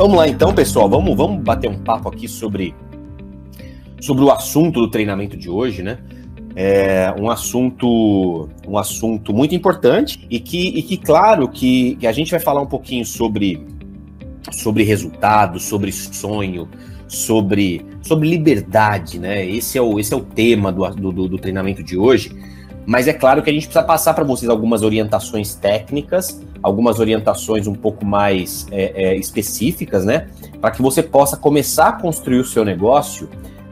Vamos lá então, pessoal. Vamos, vamos bater um papo aqui sobre, sobre o assunto do treinamento de hoje, né? É um assunto, um assunto muito importante e que, e que claro, que, que a gente vai falar um pouquinho sobre, sobre resultados, sobre sonho, sobre, sobre liberdade, né? Esse é o, esse é o tema do, do, do treinamento de hoje. Mas é claro que a gente precisa passar para vocês algumas orientações técnicas, algumas orientações um pouco mais é, é, específicas, né? Para que você possa começar a construir o seu negócio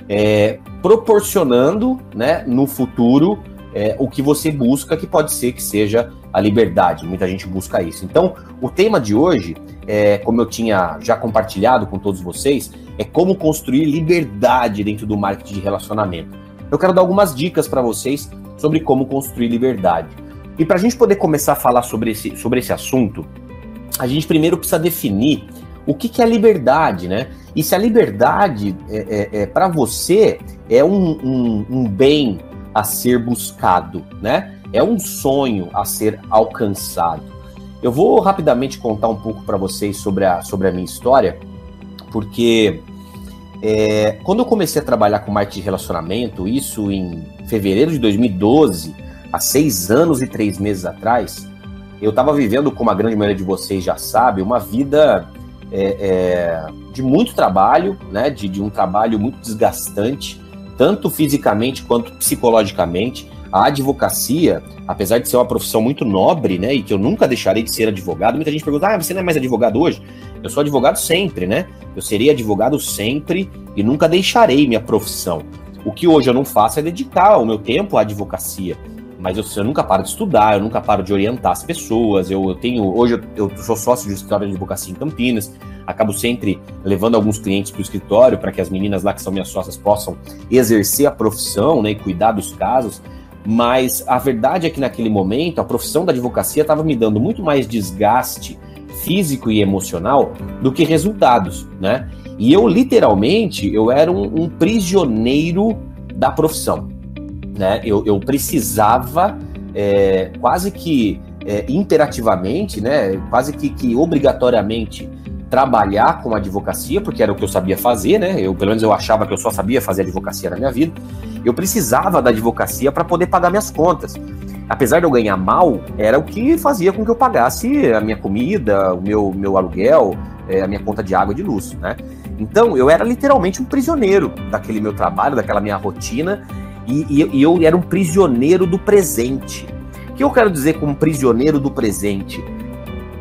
é, proporcionando, né, no futuro, é, o que você busca, que pode ser que seja a liberdade. Muita gente busca isso. Então, o tema de hoje, é, como eu tinha já compartilhado com todos vocês, é como construir liberdade dentro do marketing de relacionamento. Eu quero dar algumas dicas para vocês sobre como construir liberdade. E para a gente poder começar a falar sobre esse, sobre esse assunto, a gente primeiro precisa definir o que, que é liberdade, né? E se a liberdade é, é, é para você é um, um, um bem a ser buscado, né? É um sonho a ser alcançado. Eu vou rapidamente contar um pouco para vocês sobre a, sobre a minha história, porque é, quando eu comecei a trabalhar com marketing de relacionamento, isso em fevereiro de 2012, há seis anos e três meses atrás, eu estava vivendo, como a grande maioria de vocês já sabe, uma vida é, é, de muito trabalho, né, de, de um trabalho muito desgastante, tanto fisicamente quanto psicologicamente. A advocacia, apesar de ser uma profissão muito nobre, né, e que eu nunca deixarei de ser advogado, muita gente pergunta: ah, você não é mais advogado hoje? Eu sou advogado sempre, né? Eu serei advogado sempre e nunca deixarei minha profissão. O que hoje eu não faço é dedicar o meu tempo à advocacia. Mas eu, eu nunca paro de estudar, eu nunca paro de orientar as pessoas. Eu, eu tenho. Hoje eu, eu, sou sócio de escritório de advocacia em Campinas. Acabo sempre levando alguns clientes para o escritório para que as meninas lá que são minhas sócias possam exercer a profissão né, e cuidar dos casos. Mas a verdade é que naquele momento a profissão da advocacia estava me dando muito mais desgaste físico e emocional do que resultados, né? E eu literalmente eu era um, um prisioneiro da profissão, né? Eu, eu precisava é, quase que é, imperativamente, né? Quase que, que obrigatoriamente trabalhar com advocacia, porque era o que eu sabia fazer, né? Eu, pelo menos eu achava que eu só sabia fazer advocacia na minha vida. Eu precisava da advocacia para poder pagar minhas contas apesar de eu ganhar mal, era o que fazia com que eu pagasse a minha comida, o meu, meu aluguel, é, a minha conta de água e de luz, né? Então, eu era literalmente um prisioneiro daquele meu trabalho, daquela minha rotina, e, e, e eu era um prisioneiro do presente. O que eu quero dizer com prisioneiro do presente?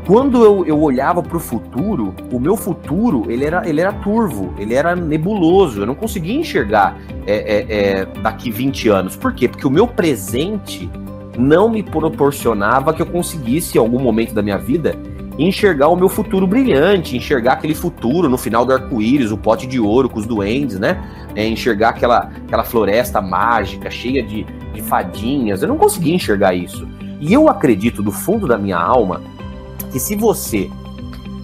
Quando eu, eu olhava para o futuro, o meu futuro ele era, ele era turvo, ele era nebuloso, eu não conseguia enxergar é, é, é, daqui 20 anos. Por quê? Porque o meu presente não me proporcionava que eu conseguisse, em algum momento da minha vida, enxergar o meu futuro brilhante, enxergar aquele futuro no final do arco-íris, o pote de ouro com os duendes, né? É, enxergar aquela, aquela floresta mágica, cheia de, de fadinhas. Eu não conseguia enxergar isso. E eu acredito do fundo da minha alma que se você,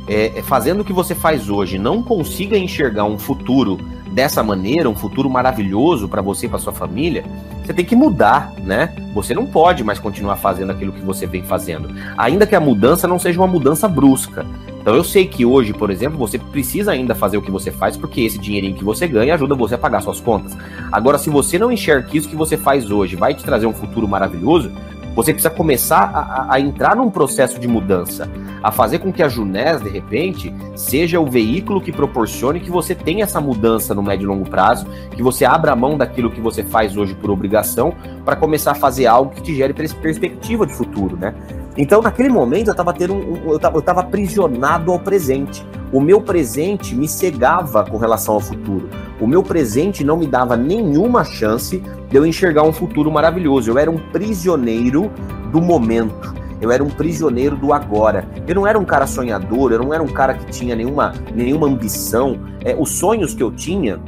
é, é fazendo o que você faz hoje, não consiga enxergar um futuro dessa maneira, um futuro maravilhoso para você e para sua família, você tem que mudar, né? Você não pode mais continuar fazendo aquilo que você vem fazendo. Ainda que a mudança não seja uma mudança brusca. Então eu sei que hoje, por exemplo, você precisa ainda fazer o que você faz porque esse dinheirinho que você ganha ajuda você a pagar suas contas. Agora, se você não enxerga que isso que você faz hoje vai te trazer um futuro maravilhoso, você precisa começar a, a, entrar num processo de mudança, a fazer com que a Junés, de repente, seja o veículo que proporcione que você tenha essa mudança no médio e longo prazo, que você abra mão daquilo que você faz hoje por obrigação, para começar a fazer algo que te gere perspectiva de futuro, né? Então, naquele momento, eu estava tendo um, eu aprisionado ao presente. O meu presente me cegava com relação ao futuro. O meu presente não me dava nenhuma chance de eu enxergar um futuro maravilhoso. Eu era um prisioneiro do momento. Eu era um prisioneiro do agora. Eu não era um cara sonhador, eu não era um cara que tinha nenhuma, nenhuma ambição. É, os sonhos que eu tinha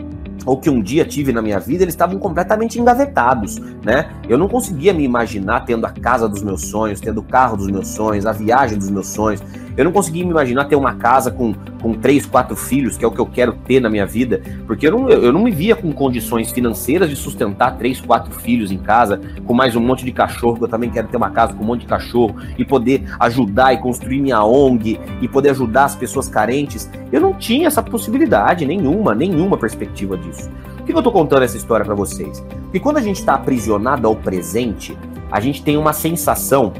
ou que um dia tive na minha vida, eles estavam completamente engavetados, né? Eu não conseguia me imaginar tendo a casa dos meus sonhos, tendo o carro dos meus sonhos, a viagem dos meus sonhos. Eu não conseguia me imaginar ter uma casa com, com três, quatro filhos, que é o que eu quero ter na minha vida, porque eu não, eu não me via com condições financeiras de sustentar três, quatro filhos em casa, com mais um monte de cachorro, que eu também quero ter uma casa com um monte de cachorro, e poder ajudar e construir minha ONG, e poder ajudar as pessoas carentes. Eu não tinha essa possibilidade, nenhuma, nenhuma perspectiva disso. Por que eu tô contando essa história para vocês? Porque quando a gente está aprisionado ao presente, a gente tem uma sensação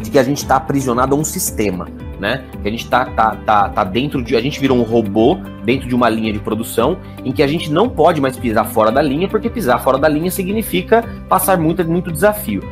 de que a gente está aprisionado a um sistema, né? Que a gente tá, tá, tá, tá dentro de. A gente virou um robô dentro de uma linha de produção em que a gente não pode mais pisar fora da linha, porque pisar fora da linha significa passar muito, muito desafio.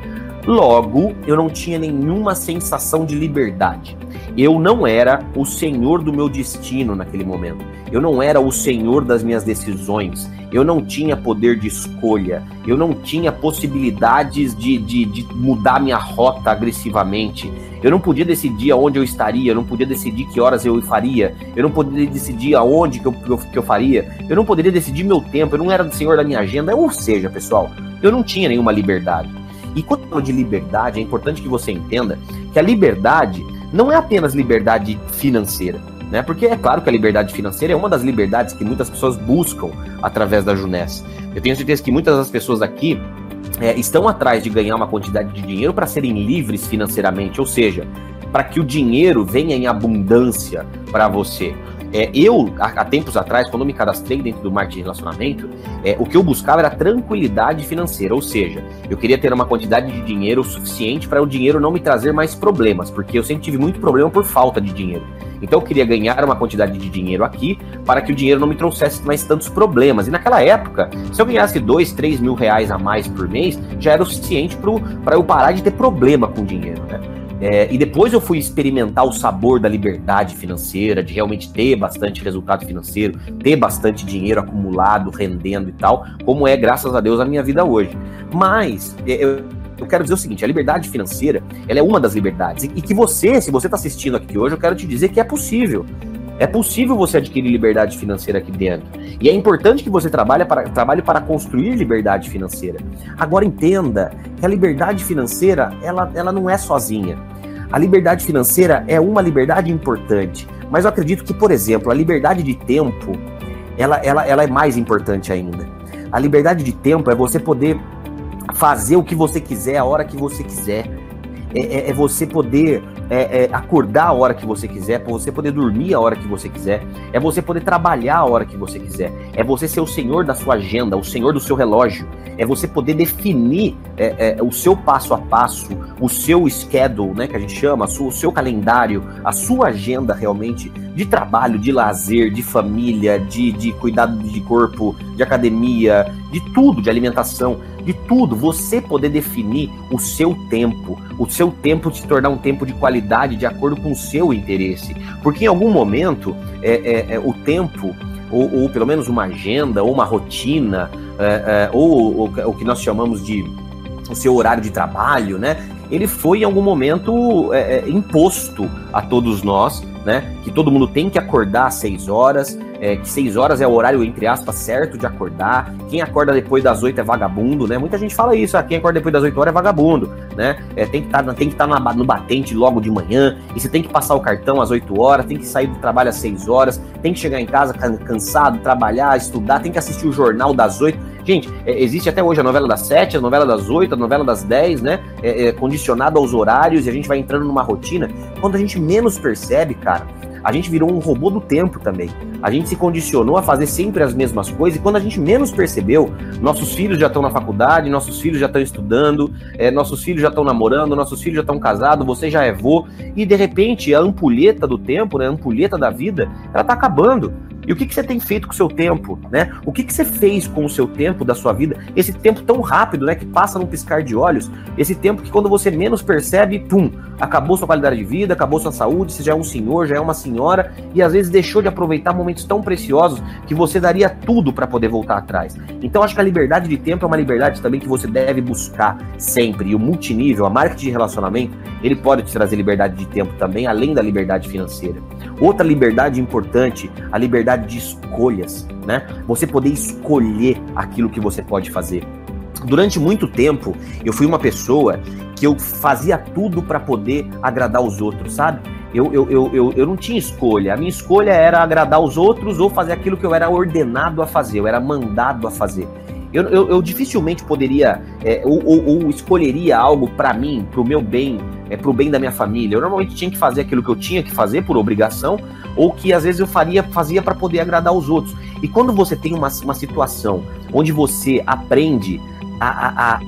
Logo, eu não tinha nenhuma sensação de liberdade. Eu não era o senhor do meu destino naquele momento. Eu não era o senhor das minhas decisões. Eu não tinha poder de escolha. Eu não tinha possibilidades de, de, de mudar minha rota agressivamente. Eu não podia decidir aonde eu estaria. Eu não podia decidir que horas eu faria. Eu não poderia decidir aonde que eu, que eu, que eu faria. Eu não poderia decidir meu tempo. Eu não era o senhor da minha agenda. Ou seja, pessoal, eu não tinha nenhuma liberdade. E quando eu falo de liberdade, é importante que você entenda que a liberdade não é apenas liberdade financeira, né? Porque é claro que a liberdade financeira é uma das liberdades que muitas pessoas buscam através da Juness. Eu tenho certeza que muitas das pessoas aqui é, estão atrás de ganhar uma quantidade de dinheiro para serem livres financeiramente, ou seja, para que o dinheiro venha em abundância para você. É, eu, há, tempos atrás, quando me cadastrei dentro do marketing de relacionamento, é, o que eu buscava era tranquilidade financeira, ou seja, eu queria ter uma quantidade de dinheiro suficiente para o dinheiro não me trazer mais problemas, porque eu sempre tive muito problema por falta de dinheiro. Então eu queria ganhar uma quantidade de dinheiro aqui para que o dinheiro não me trouxesse mais tantos problemas. E naquela época, se eu ganhasse dois, três mil reais a mais por mês, já era o suficiente para eu parar de ter problema com dinheiro, né? É, e depois eu fui experimentar o sabor da liberdade financeira, de realmente ter bastante resultado financeiro, ter bastante dinheiro acumulado, rendendo e tal, como é, graças a Deus, a minha vida hoje. Mas é, eu, eu quero dizer o seguinte: a liberdade financeira ela é uma das liberdades. E, e que você, se você está assistindo aqui hoje, eu quero te dizer que é possível. É possível você adquirir liberdade financeira aqui dentro. E é importante que você trabalhe para, trabalhe para construir liberdade financeira. Agora entenda que a liberdade financeira ela, ela não é sozinha. A liberdade financeira é uma liberdade importante, mas eu acredito que, por exemplo, a liberdade de tempo, ela, ela, ela é mais importante ainda. A liberdade de tempo é você poder fazer o que você quiser, a hora que você quiser. É, é, é você poder é, é, acordar a hora que você quiser, para você poder dormir a hora que você quiser, é você poder trabalhar a hora que você quiser, é você ser o senhor da sua agenda, o senhor do seu relógio, é você poder definir é, é, o seu passo a passo, o seu schedule, né, que a gente chama, o seu calendário, a sua agenda realmente de trabalho, de lazer, de família, de, de cuidado de corpo, de academia, de tudo, de alimentação, de tudo, você poder definir o seu tempo, o seu tempo se tornar um tempo de qualidade de acordo com o seu interesse. Porque em algum momento é, é, é o tempo, ou, ou, pelo menos uma agenda, ou uma rotina, é, é ou, ou o que nós chamamos de o seu horário de trabalho, né? Ele foi em algum momento é, é, imposto a todos nós, né? Que todo mundo tem que acordar às seis horas, é, que seis horas é o horário, entre aspas, certo de acordar. Quem acorda depois das oito é vagabundo, né? Muita gente fala isso, ah, quem acorda depois das oito horas é vagabundo, né? É, tem que tá, estar tá no batente logo de manhã, e você tem que passar o cartão às oito horas, tem que sair do trabalho às seis horas, tem que chegar em casa cansado, trabalhar, estudar, tem que assistir o jornal das oito. Gente, é, existe até hoje a novela das sete, a novela das oito, a novela das dez, né? É, é, condicionado aos horários e a gente vai entrando numa rotina. Quando a gente menos percebe, cara, a gente virou um robô do tempo também. A gente se condicionou a fazer sempre as mesmas coisas e quando a gente menos percebeu, nossos filhos já estão na faculdade, nossos filhos já estão estudando, é, nossos filhos já estão namorando, nossos filhos já estão casados, você já é vô e de repente a ampulheta do tempo, né, a ampulheta da vida, ela está acabando. E o que, que você tem feito com o seu tempo, né? O que, que você fez com o seu tempo da sua vida? Esse tempo tão rápido, né? Que passa num piscar de olhos. Esse tempo que quando você menos percebe, pum, acabou sua qualidade de vida, acabou sua saúde, você já é um senhor, já é uma senhora, e às vezes deixou de aproveitar momentos tão preciosos que você daria tudo para poder voltar atrás. Então acho que a liberdade de tempo é uma liberdade também que você deve buscar sempre. E o multinível, a marketing de relacionamento, ele pode te trazer liberdade de tempo também, além da liberdade financeira. Outra liberdade importante, a liberdade de escolhas, né? Você poder escolher aquilo que você pode fazer. Durante muito tempo, eu fui uma pessoa que eu fazia tudo para poder agradar os outros, sabe? eu, eu, eu, eu, eu não tinha escolha. A minha escolha era agradar os outros ou fazer aquilo que eu era ordenado a fazer, eu era mandado a fazer. Eu, eu, eu dificilmente poderia é, ou, ou, ou, escolheria algo para mim, para o meu bem, é, para o bem da minha família. Eu normalmente tinha que fazer aquilo que eu tinha que fazer por obrigação ou que às vezes eu faria, fazia para poder agradar os outros. E quando você tem uma, uma situação onde você aprende a, a, a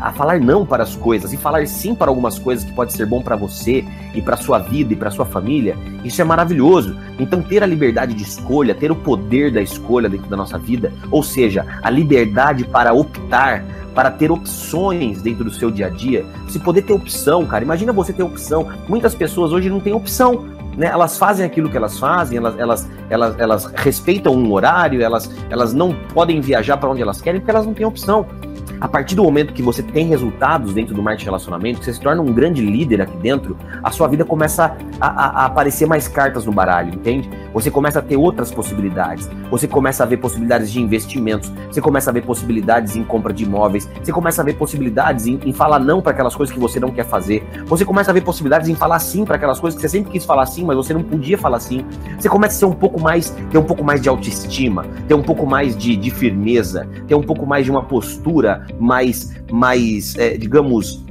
a falar não para as coisas e falar sim para algumas coisas que pode ser bom para você e para sua vida e para sua família, isso é maravilhoso. Então ter a liberdade de escolha, ter o poder da escolha dentro da nossa vida, ou seja, a liberdade para optar, para ter opções dentro do seu dia a dia, se poder ter opção, cara, imagina você ter opção. Muitas pessoas hoje não têm opção, né, elas fazem aquilo que elas fazem, elas, elas, elas, elas respeitam um horário, elas, elas não podem viajar para onde elas querem porque elas não têm opção. A partir do momento que você tem resultados dentro do marketing de relacionamento, que você se torna um grande líder aqui dentro, a sua vida começa a, a, a, aparecer mais cartas no baralho, entende? Você começa a ter outras possibilidades. Você começa a ver possibilidades de investimentos. Você começa a ver possibilidades em compra de imóveis. Você começa a ver possibilidades em, em falar não para aquelas coisas que você não quer fazer. Você começa a ver possibilidades em falar sim para aquelas coisas que você sempre quis falar sim, mas você não podia falar sim. Você começa a ser um pouco mais, ter um pouco mais de autoestima, ter um pouco mais de, de firmeza, ter um pouco mais de uma postura mais, mais é, digamos,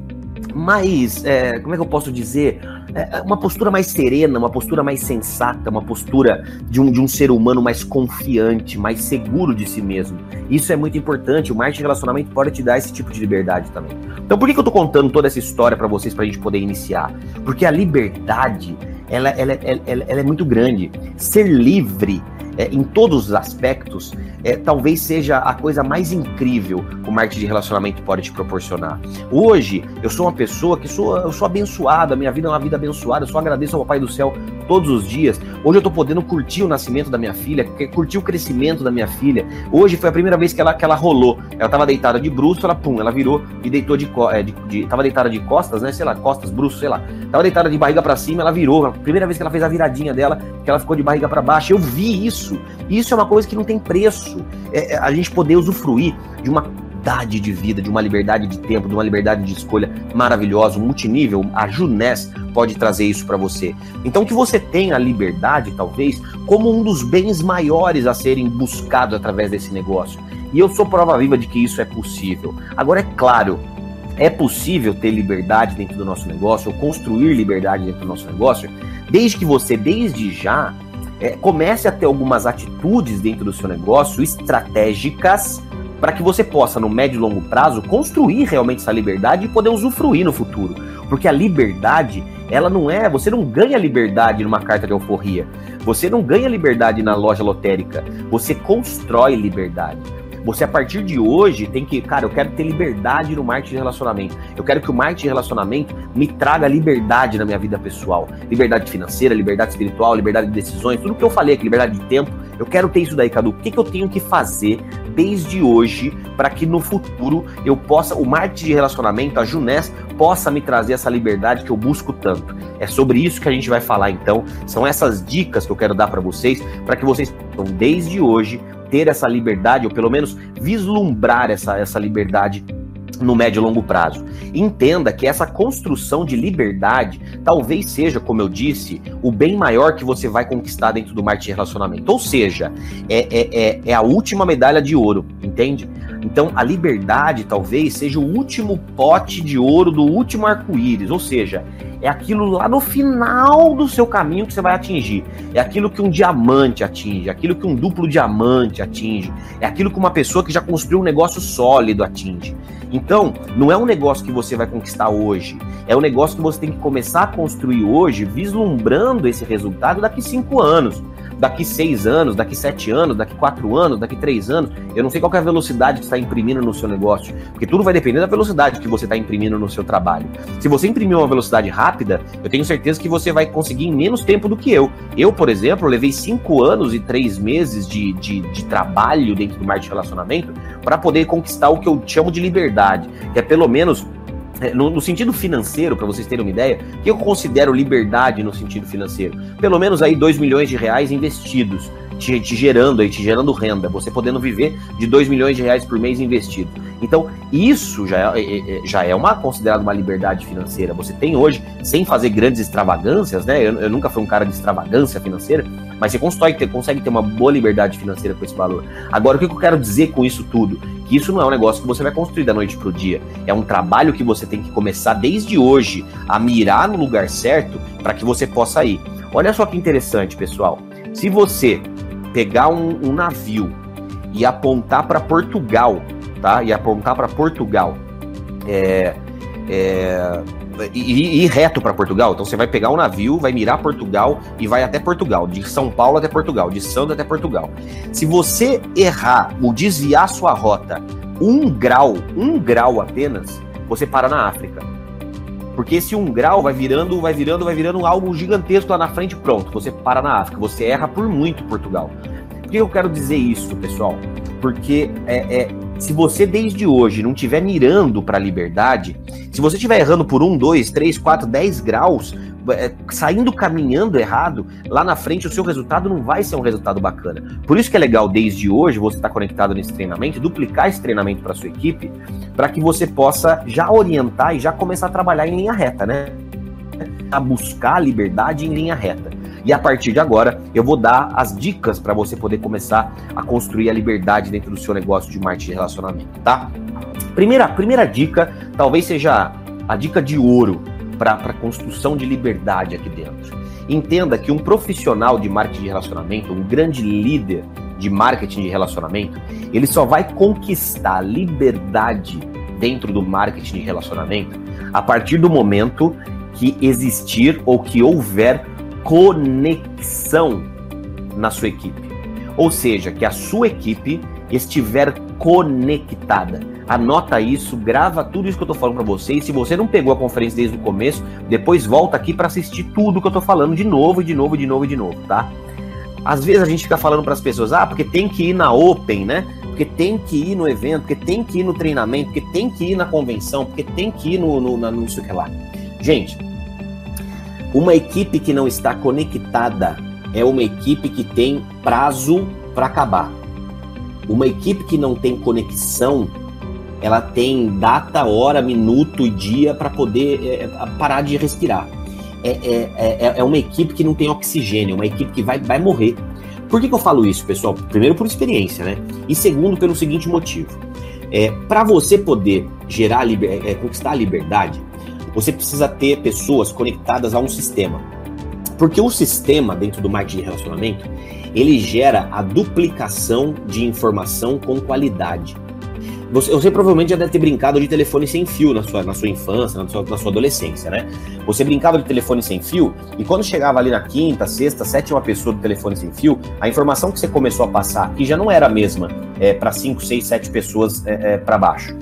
mais, é, como é que eu posso dizer? É, uma postura mais serena, uma postura mais sensata, uma postura de um, de um ser humano mais confiante, mais seguro de si mesmo. Isso é muito importante. O marketing relacionamento pode te dar esse tipo de liberdade também. Então, por que, que eu tô contando toda essa história para vocês, pra gente poder iniciar? Porque a liberdade, ela, ela, ela, ela é muito grande. Ser livre é, em todos os aspectos, é, talvez seja a coisa mais incrível que o marketing de relacionamento pode te proporcionar. Hoje, eu sou uma pessoa que sou, eu sou abençoada, minha vida é uma vida abençoada, eu só agradeço ao Pai do Céu todos os dias. Hoje eu tô podendo curtir o nascimento da minha filha, curtir o crescimento da minha filha. Hoje foi a primeira vez que ela, que ela rolou. Ela tava deitada de bruxo, ela pum, ela virou e deitou de, é, de, de tava deitada de costas, né, sei lá, costas, bruxo, sei lá. Tava deitada de barriga para cima, ela virou. Primeira vez que ela fez a viradinha dela, que ela ficou de barriga para baixo. Eu vi isso isso. Isso é uma coisa que não tem preço. É, é, a gente poder usufruir de uma qualidade de vida, de uma liberdade de tempo, de uma liberdade de escolha maravilhosa, multinível, a Junés pode trazer isso para você. Então que você tenha a liberdade, talvez, como um dos bens maiores a serem buscados através desse negócio. E eu sou prova viva de que isso é possível. Agora é claro, é possível ter liberdade dentro do nosso negócio, ou construir liberdade dentro do nosso negócio, desde que você, desde já, é, comece a ter algumas atitudes dentro do seu negócio estratégicas para que você possa, no médio e longo prazo, construir realmente essa liberdade e poder usufruir no futuro. Porque a liberdade, ela não é. Você não ganha liberdade numa carta de alforria. Você não ganha liberdade na loja lotérica. Você constrói liberdade. Você, a partir de hoje, tem que, cara, eu quero ter liberdade no marketing de relacionamento. Eu quero que o marketing de relacionamento me traga liberdade na minha vida pessoal. Liberdade financeira, liberdade espiritual, liberdade de decisões, tudo que eu falei aqui, liberdade de tempo. Eu quero ter isso daí, Cadu. O que, que eu tenho que fazer desde hoje para que no futuro eu possa, o marketing de relacionamento, a Junés, possa me trazer essa liberdade que eu busco tanto? É sobre isso que a gente vai falar então. São essas dicas que eu quero dar para vocês, para que vocês, então, desde hoje, ter essa liberdade, ou pelo menos vislumbrar essa, essa liberdade no médio e longo prazo. Entenda que essa construção de liberdade talvez seja, como eu disse, o bem maior que você vai conquistar dentro do marketing de relacionamento. Ou seja, é, é, é, é a última medalha de ouro, entende? Então, a liberdade talvez seja o último pote de ouro do último arco-íris, ou seja, é aquilo lá no final do seu caminho que você vai atingir. É aquilo que um diamante atinge, é aquilo que um duplo diamante atinge, é aquilo que uma pessoa que já construiu um negócio sólido atinge. Então, não é um negócio que você vai conquistar hoje, é um negócio que você tem que começar a construir hoje, vislumbrando esse resultado daqui cinco anos daqui seis anos, daqui sete anos, daqui quatro anos, daqui três anos. Eu não sei qual é a velocidade que está imprimindo no seu negócio, porque tudo vai depender da velocidade que você está imprimindo no seu trabalho. Se você imprimir uma velocidade rápida, eu tenho certeza que você vai conseguir em menos tempo do que eu. Eu, por exemplo, levei cinco anos e três meses de, de, de trabalho dentro do marketing de relacionamento para poder conquistar o que eu chamo de liberdade, que é pelo menos no, no, sentido financeiro, para vocês terem uma ideia, que eu considero liberdade no sentido financeiro? Pelo menos aí 2 milhões de reais investidos, te, te, gerando aí, te gerando renda, você podendo viver de 2 milhões de reais por mês investido. Então, isso já é, é, é já é uma considerada uma liberdade financeira. Você tem hoje, sem fazer grandes extravagâncias, né? Eu, eu nunca fui um cara de extravagância financeira, mas você consegue ter, consegue ter uma boa liberdade financeira com esse valor. Agora, o que eu quero dizer com isso tudo? Que isso não é um negócio que você vai construir da noite pro dia. É um trabalho que você tem que começar desde hoje a mirar no lugar certo para que você possa ir. Olha só que interessante, pessoal. Se você pegar um, um navio e apontar para Portugal, tá? E apontar para Portugal, é, é, e, ir reto para Portugal. Então você vai pegar um navio, vai mirar Portugal e vai até Portugal, de São Paulo até Portugal, de Santos até Portugal. Se você errar ou desviar sua rota um grau, um grau apenas, você para na África. Porque esse um grau vai virando, vai virando, vai virando algo gigantesco lá na frente, pronto, você para na África, você erra por muito Portugal. Por que eu quero dizer isso, pessoal? Porque é, é se você desde hoje não estiver mirando para a liberdade, se você estiver errando por um, dois, três, quatro, dez graus, é, saindo caminhando errado, lá na frente o seu resultado não vai ser um resultado bacana. Por isso que é legal desde hoje você estar tá conectado nesse treinamento, duplicar esse treinamento para sua equipe, para que você possa já orientar e já começar a trabalhar em linha reta, né? A buscar a liberdade em linha reta. E a partir de agora, eu vou dar as dicas para você poder começar a construir a liberdade dentro do seu negócio de marketing de relacionamento, tá? Primeira, primeira dica, talvez seja a dica de ouro para a construção de liberdade aqui dentro. Entenda que um profissional de marketing de relacionamento, um grande líder de marketing de relacionamento, ele só vai conquistar liberdade dentro do marketing de relacionamento a partir do momento que existir ou que houver conexão na sua equipe. Ou seja, que a sua equipe estiver conectada. Anota isso, grava tudo isso que eu tô falando para você. E se você não pegou a conferência desde o começo, depois volta aqui para assistir tudo que eu tô falando de novo, de novo, de novo, de novo, tá? Às vezes a gente fica falando para as pessoas, ah, porque tem que ir na Open, né? Porque tem que ir no evento, porque tem que ir no treinamento, porque tem que ir na convenção, porque tem que ir no, no, no não sei o que lá. Gente, uma equipe que não está conectada é uma equipe que tem prazo para acabar. Uma equipe que não tem conexão, ela tem data, hora, minuto e dia para poder é, é, parar de respirar. É, é, é, é, uma equipe que não tem oxigênio, uma equipe que vai, vai morrer. Por que, que eu falo isso, pessoal? Primeiro, por experiência, né? E segundo, pelo seguinte motivo. É, para você poder gerar, é, conquistar a liberdade, você precisa ter pessoas conectadas a um sistema. Porque o sistema dentro do marketing de relacionamento, ele gera a duplicação de informação com qualidade. Você, você, provavelmente já deve ter brincado de telefone sem fio na sua, na sua infância, na sua, na sua adolescência, né? Você brincava de telefone sem fio e quando chegava ali na quinta, sexta, sétima pessoa do telefone sem fio, a informação que você começou a passar aqui já não era a mesma é, para cinco, seis, sete pessoas é, é, para baixo.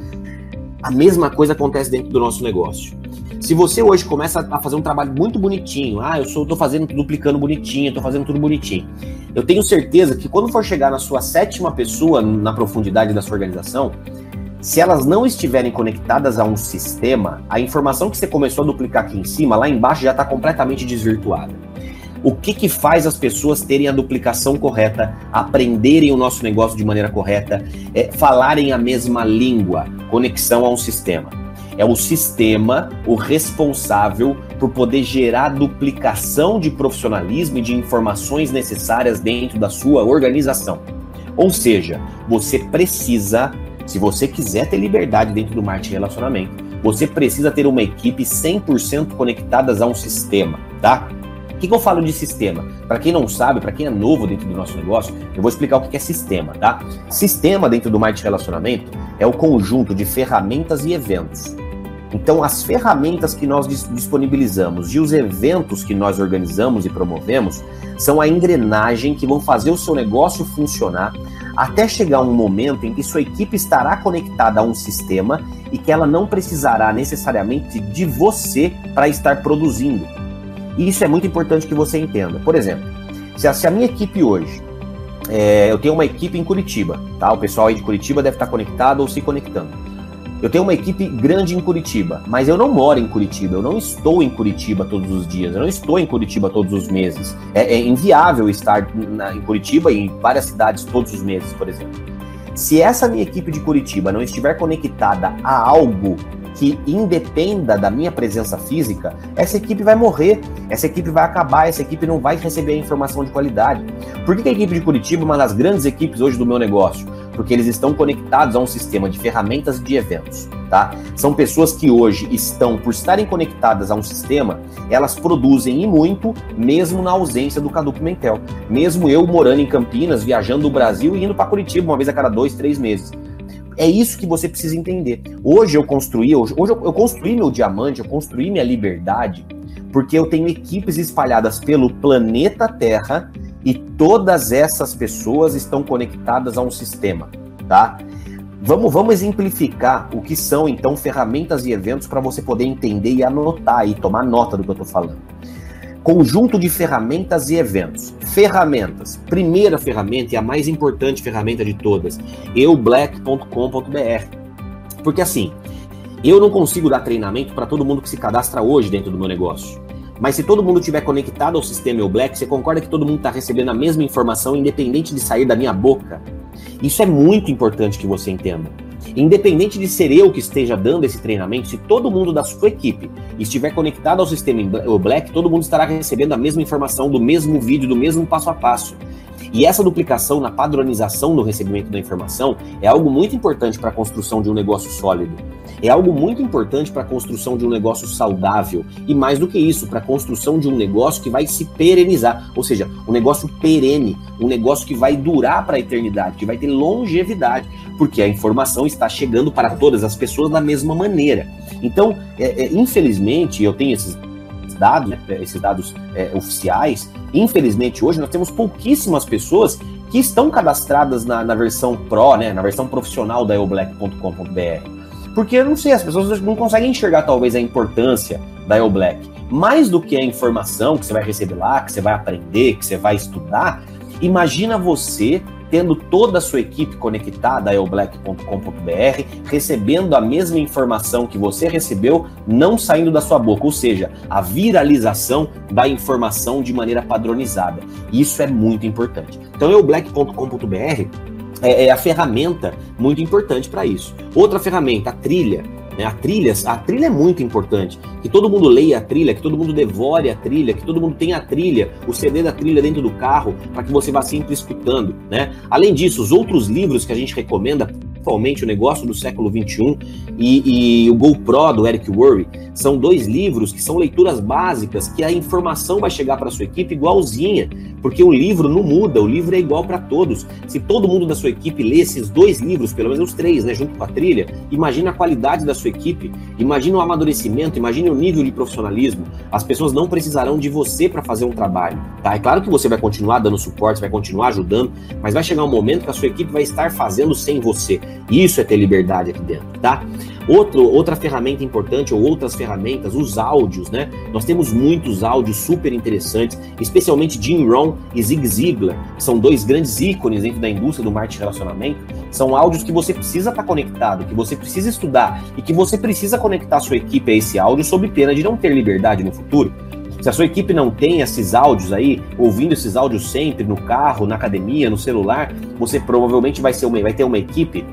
A mesma coisa acontece dentro do nosso negócio. Se você hoje começa a fazer um trabalho muito bonitinho, ah, eu sou, tô fazendo, duplicando bonitinho, tô fazendo tudo bonitinho. Eu tenho certeza que quando for chegar na sua sétima pessoa na profundidade da sua organização, se elas não estiverem conectadas a um sistema, a informação que você começou a duplicar aqui em cima, lá embaixo já está completamente desvirtuada. O que, que faz as pessoas terem a duplicação correta, aprenderem o nosso negócio de maneira correta, é, falarem a mesma língua, conexão a um sistema? É o sistema o responsável por poder gerar duplicação de profissionalismo e de informações necessárias dentro da sua organização. Ou seja, você precisa, se você quiser ter liberdade dentro do marketing relacionamento, você precisa ter uma equipe 100% conectadas a um sistema, tá? O que, que eu falo de sistema? Para quem não sabe, para quem é novo dentro do nosso negócio, eu vou explicar o que é sistema, tá? Sistema dentro do marketing relacionamento é o conjunto de ferramentas e eventos então, as ferramentas que nós disponibilizamos e os eventos que nós organizamos e promovemos são a engrenagem que vão fazer o seu negócio funcionar até chegar um momento em que sua equipe estará conectada a um sistema e que ela não precisará necessariamente de você para estar produzindo. E isso é muito importante que você entenda. Por exemplo, se a, se a minha equipe hoje, é, eu tenho uma equipe em Curitiba, tá? O pessoal aí de Curitiba deve estar conectado ou se conectando. Eu tenho uma equipe grande em Curitiba, mas eu não moro em Curitiba, eu não estou em Curitiba todos os dias, eu não estou em Curitiba todos os meses. É, é inviável estar na, em Curitiba e em várias cidades todos os meses, por exemplo. Se essa minha equipe de Curitiba não estiver conectada a algo que independa da minha presença física, essa equipe vai morrer, essa equipe vai acabar, essa equipe não vai receber a informação de qualidade. Por que a equipe de Curitiba é uma das grandes equipes hoje do meu negócio? Porque eles estão conectados a um sistema de ferramentas de eventos, tá? São pessoas que hoje estão, por estarem conectadas a um sistema, elas produzem e muito, mesmo na ausência do Cadu Pimentel. Mesmo eu morando em Campinas, viajando o Brasil e indo para Curitiba uma vez a cada dois, três meses. É isso que você precisa entender. Hoje eu construí, hoje, hoje eu, eu construí meu diamante, eu construí minha liberdade, porque eu tenho equipes espalhadas pelo planeta Terra e todas essas pessoas estão conectadas a um sistema, tá? Vamos, vamos exemplificar o que são então ferramentas e eventos para você poder entender e anotar e tomar nota do que eu estou falando conjunto de ferramentas e eventos. Ferramentas. Primeira ferramenta e a mais importante ferramenta de todas, eublack.com.br. Porque assim, eu não consigo dar treinamento para todo mundo que se cadastra hoje dentro do meu negócio. Mas se todo mundo estiver conectado ao sistema EuBlack, você concorda que todo mundo está recebendo a mesma informação, independente de sair da minha boca? Isso é muito importante que você entenda. Independente de ser eu que esteja dando esse treinamento, se todo mundo da sua equipe estiver conectado ao sistema Black, todo mundo estará recebendo a mesma informação, do mesmo vídeo, do mesmo passo a passo. E essa duplicação na padronização no recebimento da informação é algo muito importante para a construção de um negócio sólido. É algo muito importante para a construção de um negócio saudável. E mais do que isso, para a construção de um negócio que vai se perenizar. Ou seja, um negócio perene, um negócio que vai durar para a eternidade, que vai ter longevidade. Porque a informação está chegando para todas as pessoas da mesma maneira. Então, é, é, infelizmente, eu tenho esses dados, né, esses dados é, oficiais, infelizmente hoje nós temos pouquíssimas pessoas que estão cadastradas na, na versão Pro, né, na versão profissional da eoblack.com.br. Porque, não sei, as pessoas não conseguem enxergar talvez a importância da eoblack. Mais do que a informação que você vai receber lá, que você vai aprender, que você vai estudar, imagina você tendo toda a sua equipe conectada a eoblack.com.br, recebendo a mesma informação que você recebeu, não saindo da sua boca, ou seja, a viralização da informação de maneira padronizada. Isso é muito importante. Então, eoblack.com.br é, é a ferramenta muito importante para isso. Outra ferramenta, a trilha. Né? A, trilha, a trilha é muito importante. Que todo mundo leia a trilha, que todo mundo devore a trilha, que todo mundo tenha a trilha, o CD da trilha dentro do carro, para que você vá sempre escutando. Né? Além disso, os outros livros que a gente recomenda, principalmente o Negócio do Século XXI e, e o GoPro do Eric Worre, são dois livros que são leituras básicas que a informação vai chegar para sua equipe igualzinha, porque o livro não muda, o livro é igual para todos. Se todo mundo da sua equipe lê esses dois livros, pelo menos os três, né, junto com a trilha, imagina a qualidade da sua equipe, imagina o amadurecimento, imagine o nível de profissionalismo. As pessoas não precisarão de você para fazer um trabalho, tá? É claro que você vai continuar dando suporte, vai continuar ajudando, mas vai chegar um momento que a sua equipe vai estar fazendo sem você. Isso é ter liberdade aqui dentro, tá? Outro, outra ferramenta importante, ou outras ferramentas, os áudios, né? Nós temos muitos áudios super interessantes, especialmente Jim Rohn e Zig Ziglar, que são dois grandes ícones dentro da indústria do marketing relacionamento. São áudios que você precisa estar conectado, que você precisa estudar e que você precisa conectar a sua equipe a esse áudio sob pena de não ter liberdade no futuro. Se a sua equipe não tem esses áudios aí, ouvindo esses áudios sempre no carro, na academia, no celular, você provavelmente vai, ser uma, vai ter uma equipe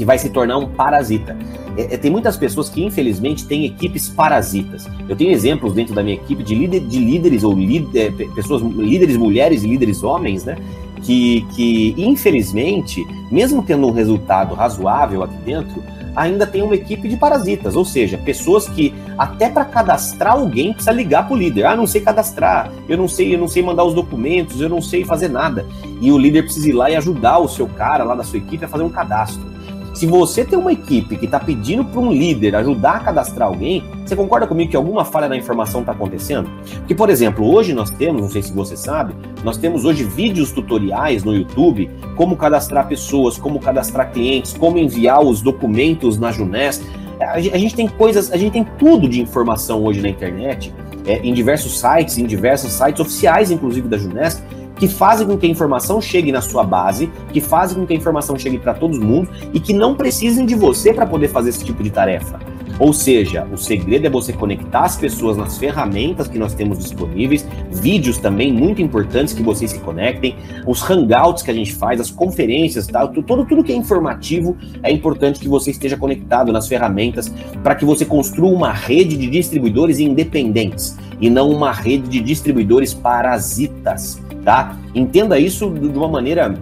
que vai se tornar um parasita. É, é, tem muitas pessoas que, infelizmente, têm equipes parasitas. Eu tenho exemplos dentro da minha equipe de, líder, de líderes ou líder, pessoas, líderes mulheres e líderes homens, né? Que, que, infelizmente, mesmo tendo um resultado razoável aqui dentro, ainda tem uma equipe de parasitas, ou seja, pessoas que até para cadastrar alguém precisa ligar para o líder. Ah, não sei cadastrar, eu não sei, eu não sei mandar os documentos, eu não sei fazer nada. E o líder precisa ir lá e ajudar o seu cara lá da sua equipe a fazer um cadastro. Se você tem uma equipe que está pedindo para um líder ajudar a cadastrar alguém, você concorda comigo que alguma falha na informação está acontecendo? Porque, por exemplo, hoje nós temos, não sei se você sabe, nós temos hoje vídeos tutoriais no YouTube, como cadastrar pessoas, como cadastrar clientes, como enviar os documentos na Junés. A gente tem coisas, a gente tem tudo de informação hoje na internet, é, em diversos sites, em diversos sites oficiais, inclusive da Junés, que fazem com que a informação chegue na sua base, que fazem com que a informação chegue para todo mundo e que não precisem de você para poder fazer esse tipo de tarefa. Ou seja, o segredo é você conectar as pessoas nas ferramentas que nós temos disponíveis, vídeos também muito importantes que vocês se conectem, os hangouts que a gente faz, as conferências, tá? tudo, tudo que é informativo é importante que você esteja conectado nas ferramentas para que você construa uma rede de distribuidores independentes e não uma rede de distribuidores parasitas, tá? Entenda isso de uma maneira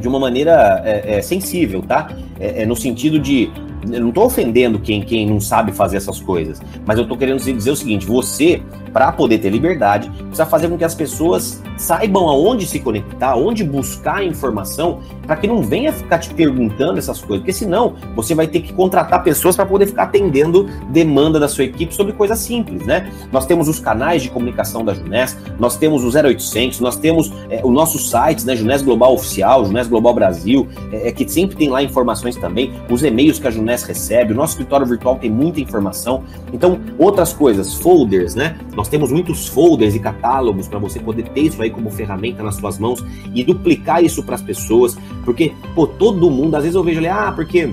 de uma maneira é, é, sensível, tá? É, é no sentido de eu não estou ofendendo quem, quem não sabe fazer essas coisas, mas eu estou querendo dizer o seguinte: você, para poder ter liberdade, precisa fazer com que as pessoas saibam aonde se conectar, onde buscar informação, para que não venha ficar te perguntando essas coisas, porque senão você vai ter que contratar pessoas para poder ficar atendendo demanda da sua equipe sobre coisas simples, né? Nós temos os canais de comunicação da Junés, nós temos o 0800, nós temos é, o nosso site, né, Junés Global Oficial, Junés Global Brasil, é, é, que sempre tem lá informações também, os e-mails que a Recebe, o nosso escritório virtual tem muita informação. Então, outras coisas, folders, né? Nós temos muitos folders e catálogos para você poder ter isso aí como ferramenta nas suas mãos e duplicar isso para as pessoas, porque, pô, todo mundo, às vezes eu vejo ali, ah, porque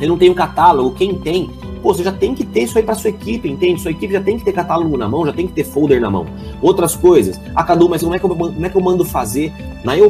eu não tenho catálogo, quem tem? Pô, você já tem que ter isso aí para sua equipe, entende? Sua equipe já tem que ter catálogo na mão, já tem que ter folder na mão. Outras coisas. Ah, Cadu, mas como é que eu, como é que eu mando fazer? Na Eu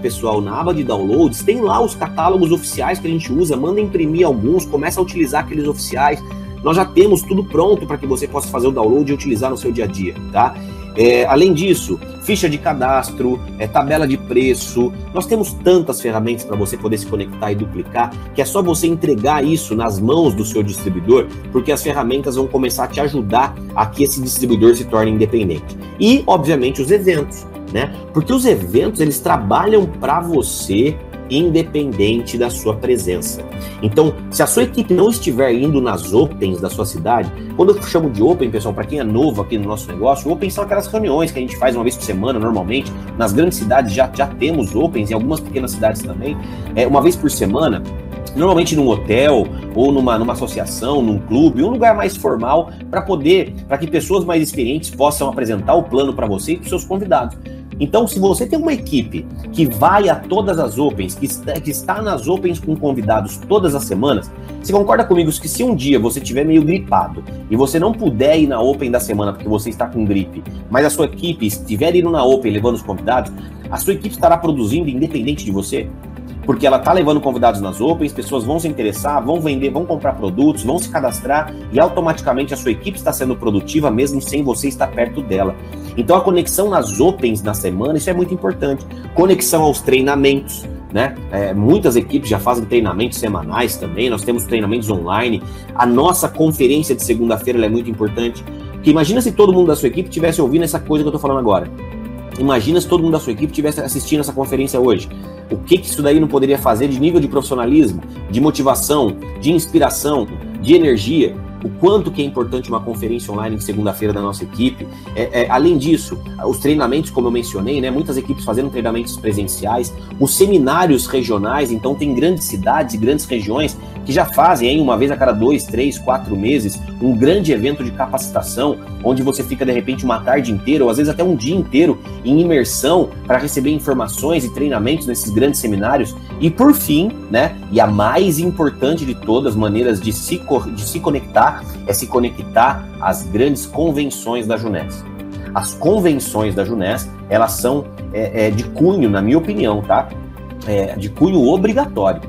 pessoal, na aba de downloads, tem lá os catálogos oficiais que a gente usa. Manda imprimir alguns, começa a utilizar aqueles oficiais. Nós já temos tudo pronto para que você possa fazer o download e utilizar no seu dia a dia, tá? É, além disso, ficha de cadastro, é, tabela de preço. Nós temos tantas ferramentas para você poder se conectar e duplicar que é só você entregar isso nas mãos do seu distribuidor, porque as ferramentas vão começar a te ajudar a que esse distribuidor se torne independente. E, obviamente, os eventos, né? Porque os eventos eles trabalham para você independente da sua presença. Então, se a sua equipe não estiver indo nas Opens da sua cidade, quando eu chamo de Open, pessoal, para quem é novo aqui no nosso negócio, Open são aquelas reuniões que a gente faz uma vez por semana, normalmente. Nas grandes cidades já, já temos Opens, em algumas pequenas cidades também, é, uma vez por semana normalmente num hotel ou numa, numa associação, num clube, um lugar mais formal para poder, para que pessoas mais experientes possam apresentar o plano para você e para os seus convidados. Então, se você tem uma equipe que vai a todas as Opens, que está, que está nas Opens com convidados todas as semanas, você concorda comigo que se um dia você estiver meio gripado e você não puder ir na Open da semana porque você está com gripe, mas a sua equipe estiver indo na Open levando os convidados, a sua equipe estará produzindo independente de você? Porque ela tá levando convidados nas Opens, pessoas vão se interessar, vão vender, vão comprar produtos, vão se cadastrar e automaticamente a sua equipe está sendo produtiva mesmo sem você estar perto dela. Então a conexão nas Opens na semana, isso é muito importante. Conexão aos treinamentos, né? É, muitas equipes já fazem treinamentos semanais também, nós temos treinamentos online. A nossa conferência de segunda-feira é muito importante. Porque imagina se todo mundo da sua equipe tivesse ouvindo essa coisa que eu estou falando agora. Imagina se todo mundo da sua equipe estivesse assistindo essa conferência hoje. O que, que isso daí não poderia fazer de nível de profissionalismo, de motivação, de inspiração, de energia? O quanto que é importante uma conferência online de segunda-feira da nossa equipe. É, é, além disso, os treinamentos, como eu mencionei, né, muitas equipes fazendo treinamentos presenciais, os seminários regionais, então tem grandes cidades e grandes regiões que já fazem aí uma vez a cada dois, três, quatro meses um grande evento de capacitação, onde você fica de repente uma tarde inteira ou às vezes até um dia inteiro em imersão para receber informações e treinamentos nesses grandes seminários. E por fim, né, e a mais importante de todas as maneiras de se, de se conectar é se conectar às grandes convenções da Junés. As convenções da Junés, elas são é, é, de cunho, na minha opinião, tá? É, de cunho obrigatório.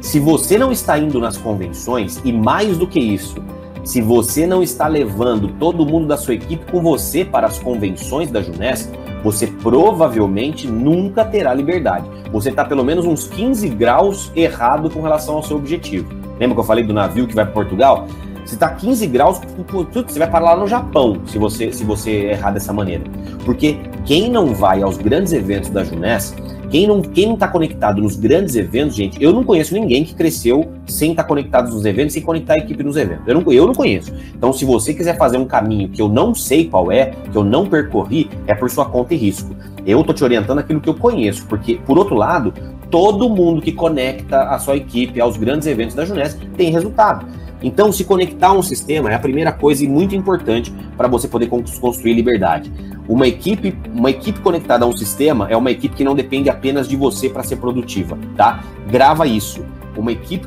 Se você não está indo nas convenções, e mais do que isso, se você não está levando todo mundo da sua equipe com você para as convenções da Junesc, você provavelmente nunca terá liberdade. Você está pelo menos uns 15 graus errado com relação ao seu objetivo. Lembra que eu falei do navio que vai para Portugal? Você está 15 graus, você vai parar lá no Japão se você, se você errar dessa maneira. Porque quem não vai aos grandes eventos da Junesc quem não, quem não tá conectado nos grandes eventos, gente, eu não conheço ninguém que cresceu sem estar tá conectado nos eventos, sem conectar a equipe nos eventos. Eu não, eu não conheço. Então, se você quiser fazer um caminho que eu não sei qual é, que eu não percorri, é por sua conta e risco. Eu tô te orientando aquilo que eu conheço, porque, por outro lado, todo mundo que conecta a sua equipe aos grandes eventos da Juness tem resultado. Então, se conectar a um sistema é a primeira coisa e muito importante para você poder construir liberdade. Uma equipe, uma equipe conectada a um sistema é uma equipe que não depende apenas de você para ser produtiva, tá? Grava isso. Uma equipe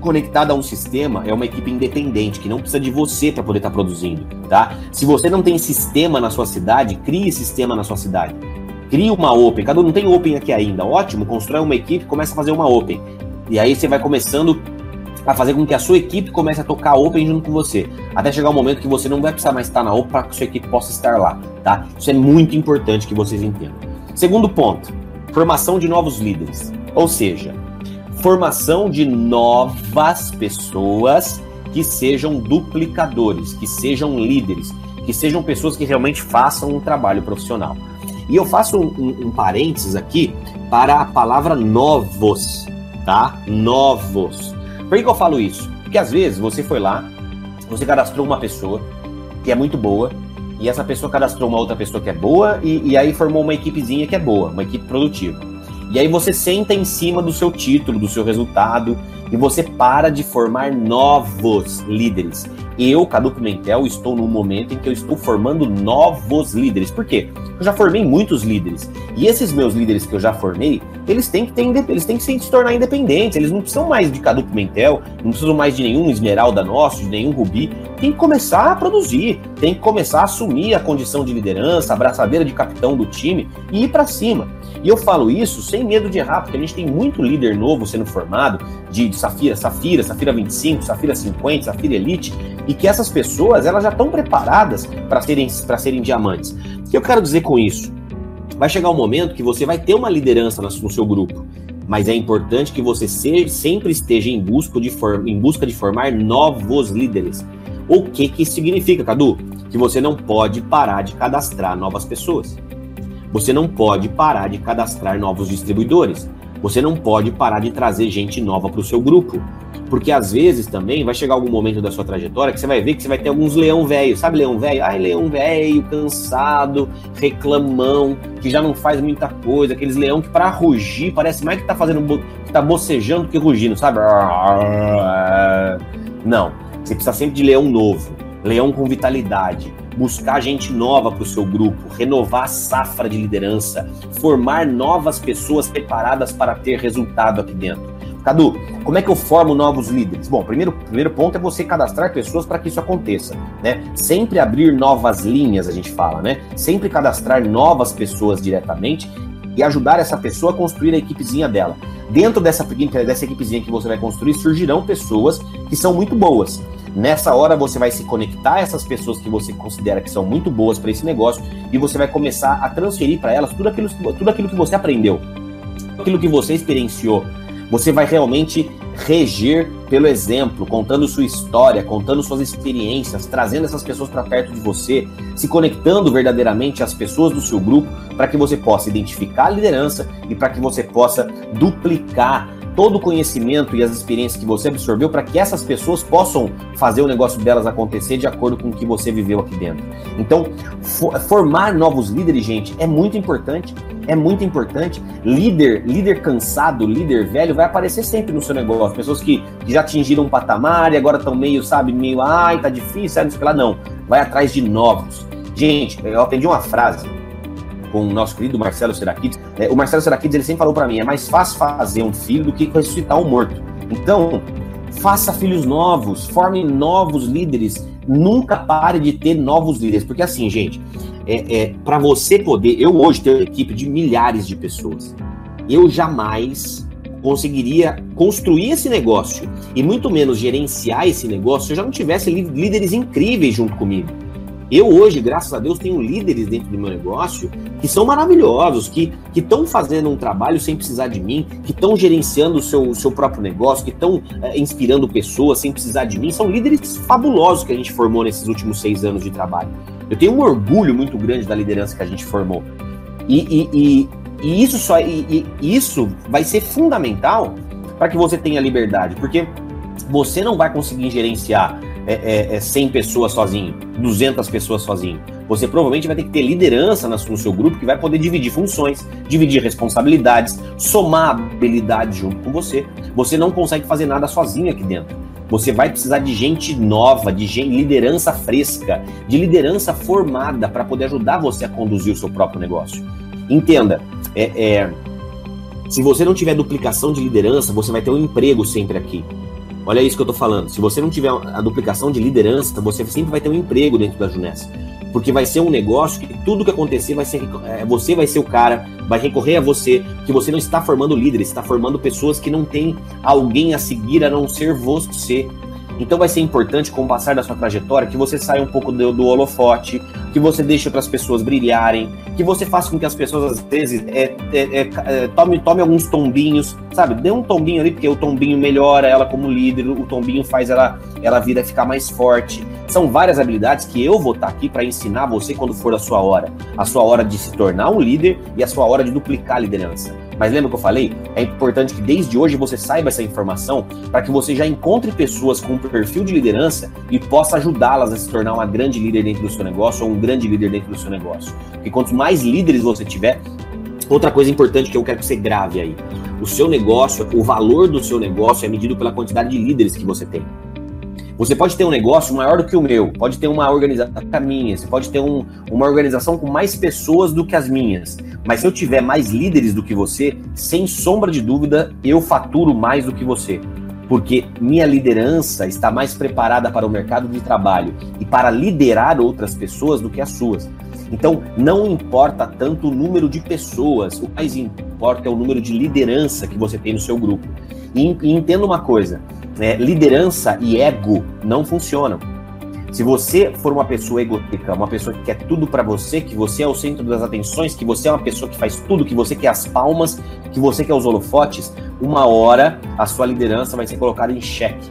conectada a um sistema é uma equipe independente, que não precisa de você para poder estar tá produzindo, tá? Se você não tem sistema na sua cidade, crie sistema na sua cidade. Crie uma Open. Cada um não tem Open aqui ainda. Ótimo, constrói uma equipe, começa a fazer uma Open. E aí você vai começando a fazer com que a sua equipe comece a tocar Open junto com você. Até chegar o momento que você não vai precisar mais estar na Open para que a sua equipe possa estar lá, tá? Isso é muito importante que vocês entendam. Segundo ponto, formação de novos líderes. Ou seja, formação de novas pessoas que sejam duplicadores, que sejam líderes, que sejam pessoas que realmente façam um trabalho profissional. E eu faço um, um, um parênteses aqui para a palavra novos, tá? Novos. Por que, que eu falo isso? Porque às vezes você foi lá, você cadastrou uma pessoa que é muito boa, e essa pessoa cadastrou uma outra pessoa que é boa, e, e aí formou uma equipezinha que é boa, uma equipe produtiva. E aí você senta em cima do seu título, do seu resultado, e você para de formar novos líderes. Eu, Cadu Pimentel, estou num momento em que eu estou formando novos líderes. Por quê? Eu já formei muitos líderes. E esses meus líderes que eu já formei, eles têm que, ter, eles têm que se tornar independentes. Eles não precisam mais de Cadu Pimentel, não precisam mais de nenhum Esmeralda nosso, de nenhum Rubi. Tem que começar a produzir, tem que começar a assumir a condição de liderança, a braçadeira de capitão do time e ir para cima. E eu falo isso sem medo de errar, porque a gente tem muito líder novo sendo formado, de, Safira, Safira, Safira 25, Safira 50, Safira Elite, e que essas pessoas elas já estão preparadas para serem, serem diamantes. O que eu quero dizer com isso? Vai chegar um momento que você vai ter uma liderança no seu grupo, mas é importante que você sempre esteja em busca de, em busca de formar novos líderes. O que, que isso significa, Cadu? Que você não pode parar de cadastrar novas pessoas. Você não pode parar de cadastrar novos distribuidores. Você não pode parar de trazer gente nova para o seu grupo. Porque às vezes também vai chegar algum momento da sua trajetória que você vai ver que você vai ter alguns leão velho. Sabe leão velho? Ai, leão velho, cansado, reclamão, que já não faz muita coisa. Aqueles leão que para rugir parece mais que tá fazendo, que tá bocejando que rugindo, sabe? Não. Você precisa sempre de leão novo. Leão com vitalidade buscar gente nova para o seu grupo, renovar a safra de liderança, formar novas pessoas preparadas para ter resultado aqui dentro. Cadu, como é que eu formo novos líderes? Bom, primeiro, primeiro ponto é você cadastrar pessoas para que isso aconteça, né? Sempre abrir novas linhas, a gente fala, né? Sempre cadastrar novas pessoas diretamente e ajudar essa pessoa a construir a equipezinha dela. Dentro dessa, dessa equipezinha que você vai construir, surgirão pessoas que são muito boas. Nessa hora você vai se conectar a essas pessoas que você considera que são muito boas para esse negócio e você vai começar a transferir para elas tudo aquilo, tudo aquilo que você aprendeu, aquilo que você experienciou. Você vai realmente reger pelo exemplo, contando sua história, contando suas experiências, trazendo essas pessoas para perto de você, se conectando verdadeiramente às pessoas do seu grupo, para que você possa identificar a liderança e para que você possa duplicar todo o conhecimento e as experiências que você absorveu para que essas pessoas possam fazer o negócio delas acontecer de acordo com o que você viveu aqui dentro. Então, for, formar novos líderes, gente, é muito importante. É muito importante. Líder, líder cansado, líder velho, vai aparecer sempre no seu negócio. Pessoas que, já atingiram um patamar e agora estão meio, sabe, meio, ai, tá difícil, sabe, não sei lá. Não. Vai atrás de novos. Gente, eu aprendi uma frase com o nosso querido Marcelo Seraquides. É, o Marcelo Seraquides ele sempre falou para mim: é mais fácil fazer um filho do que ressuscitar um morto. Então, faça filhos novos, forme novos líderes. Nunca pare de ter novos líderes, porque assim, gente, é, é para você poder, eu hoje tenho uma equipe de milhares de pessoas. Eu jamais conseguiria construir esse negócio e muito menos gerenciar esse negócio se eu já não tivesse líderes incríveis junto comigo. Eu hoje, graças a Deus, tenho líderes dentro do meu negócio que são maravilhosos, que estão fazendo um trabalho sem precisar de mim, que estão gerenciando o seu, seu próprio negócio, que estão é, inspirando pessoas sem precisar de mim. São líderes fabulosos que a gente formou nesses últimos seis anos de trabalho. Eu tenho um orgulho muito grande da liderança que a gente formou. E, e, e, e isso, só, e isso vai ser fundamental para que você tenha liberdade, porque você não vai conseguir gerenciar é, é, é 100 pessoas sozinho, 200 pessoas sozinho. Você provavelmente vai ter que ter liderança no seu grupo que vai poder dividir funções, dividir responsabilidades, somar habilidades junto com você. Você não consegue fazer nada sozinho aqui dentro. Você vai precisar de gente nova, de gente, liderança fresca, de liderança formada para poder ajudar você a conduzir o seu próprio negócio. Entenda, é, é, se você não tiver duplicação de liderança, você vai ter um emprego sempre aqui. Olha isso que eu tô falando. Se você não tiver a duplicação de liderança, você sempre vai ter um emprego dentro da Junessa. Porque vai ser um negócio que tudo que acontecer vai ser. É, você vai ser o cara, vai recorrer a você, que você não está formando líderes, está formando pessoas que não têm alguém a seguir a não ser você. Então vai ser importante, com o passar da sua trajetória, que você saia um pouco do, do holofote, que você deixe para as pessoas brilharem, que você faça com que as pessoas, às vezes, é, é, é, tome, tome alguns tombinhos, sabe? Dê um tombinho ali, porque o tombinho melhora ela como líder, o tombinho faz ela, ela vir a ficar mais forte. São várias habilidades que eu vou estar tá aqui para ensinar você quando for a sua hora. A sua hora de se tornar um líder e a sua hora de duplicar a liderança. Mas lembra que eu falei? É importante que desde hoje você saiba essa informação para que você já encontre pessoas com perfil de liderança e possa ajudá-las a se tornar uma grande líder dentro do seu negócio ou um grande líder dentro do seu negócio. Porque quanto mais líderes você tiver, outra coisa importante que eu quero que você grave aí. O seu negócio, o valor do seu negócio é medido pela quantidade de líderes que você tem. Você pode ter um negócio maior do que o meu, pode ter uma organização a minha, você pode ter um, uma organização com mais pessoas do que as minhas. Mas se eu tiver mais líderes do que você, sem sombra de dúvida, eu faturo mais do que você. Porque minha liderança está mais preparada para o mercado de trabalho e para liderar outras pessoas do que as suas. Então, não importa tanto o número de pessoas, o mais importa é o número de liderança que você tem no seu grupo. E, e entenda uma coisa: é, liderança e ego não funcionam. Se você for uma pessoa egótica, uma pessoa que quer tudo para você, que você é o centro das atenções, que você é uma pessoa que faz tudo, que você quer as palmas, que você quer os holofotes, uma hora a sua liderança vai ser colocada em xeque.